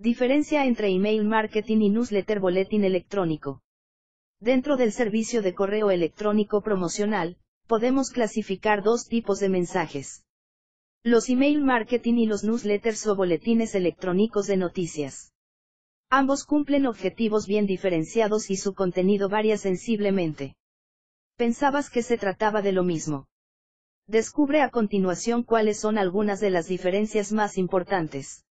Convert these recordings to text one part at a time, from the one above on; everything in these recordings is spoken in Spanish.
Diferencia entre email marketing y newsletter boletín electrónico. Dentro del servicio de correo electrónico promocional, podemos clasificar dos tipos de mensajes. Los email marketing y los newsletters o boletines electrónicos de noticias. Ambos cumplen objetivos bien diferenciados y su contenido varía sensiblemente. ¿Pensabas que se trataba de lo mismo? Descubre a continuación cuáles son algunas de las diferencias más importantes.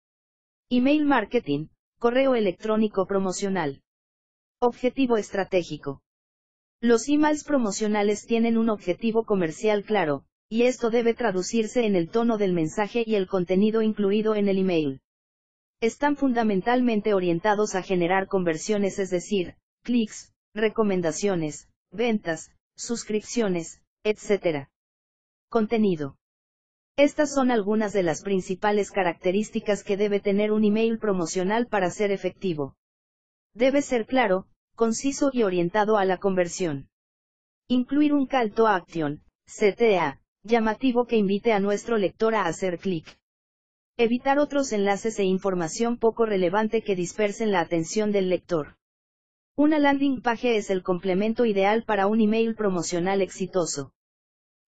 Email marketing, correo electrónico promocional. Objetivo estratégico. Los emails promocionales tienen un objetivo comercial claro, y esto debe traducirse en el tono del mensaje y el contenido incluido en el email están fundamentalmente orientados a generar conversiones, es decir, clics, recomendaciones, ventas, suscripciones, etc. Contenido. Estas son algunas de las principales características que debe tener un email promocional para ser efectivo. Debe ser claro, conciso y orientado a la conversión. Incluir un call to action, CTA, llamativo que invite a nuestro lector a hacer clic. Evitar otros enlaces e información poco relevante que dispersen la atención del lector. Una landing page es el complemento ideal para un email promocional exitoso.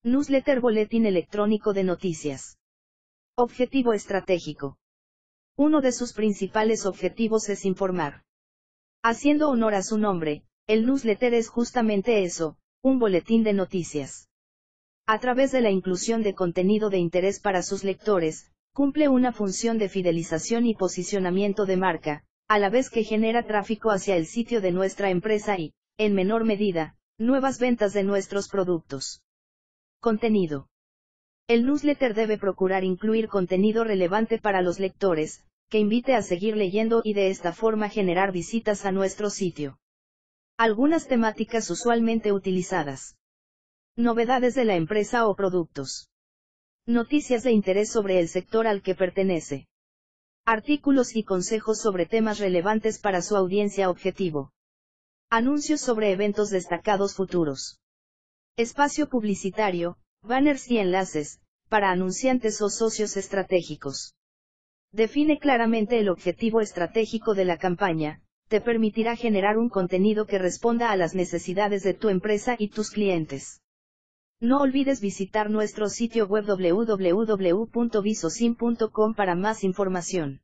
Newsletter Boletín Electrónico de Noticias. Objetivo estratégico. Uno de sus principales objetivos es informar. Haciendo honor a su nombre, el newsletter es justamente eso, un boletín de noticias. A través de la inclusión de contenido de interés para sus lectores, cumple una función de fidelización y posicionamiento de marca, a la vez que genera tráfico hacia el sitio de nuestra empresa y, en menor medida, nuevas ventas de nuestros productos. Contenido. El newsletter debe procurar incluir contenido relevante para los lectores, que invite a seguir leyendo y de esta forma generar visitas a nuestro sitio. Algunas temáticas usualmente utilizadas. Novedades de la empresa o productos. Noticias de interés sobre el sector al que pertenece. Artículos y consejos sobre temas relevantes para su audiencia objetivo. Anuncios sobre eventos destacados futuros. Espacio publicitario, banners y enlaces, para anunciantes o socios estratégicos. Define claramente el objetivo estratégico de la campaña, te permitirá generar un contenido que responda a las necesidades de tu empresa y tus clientes. No olvides visitar nuestro sitio web www.visosim.com para más información.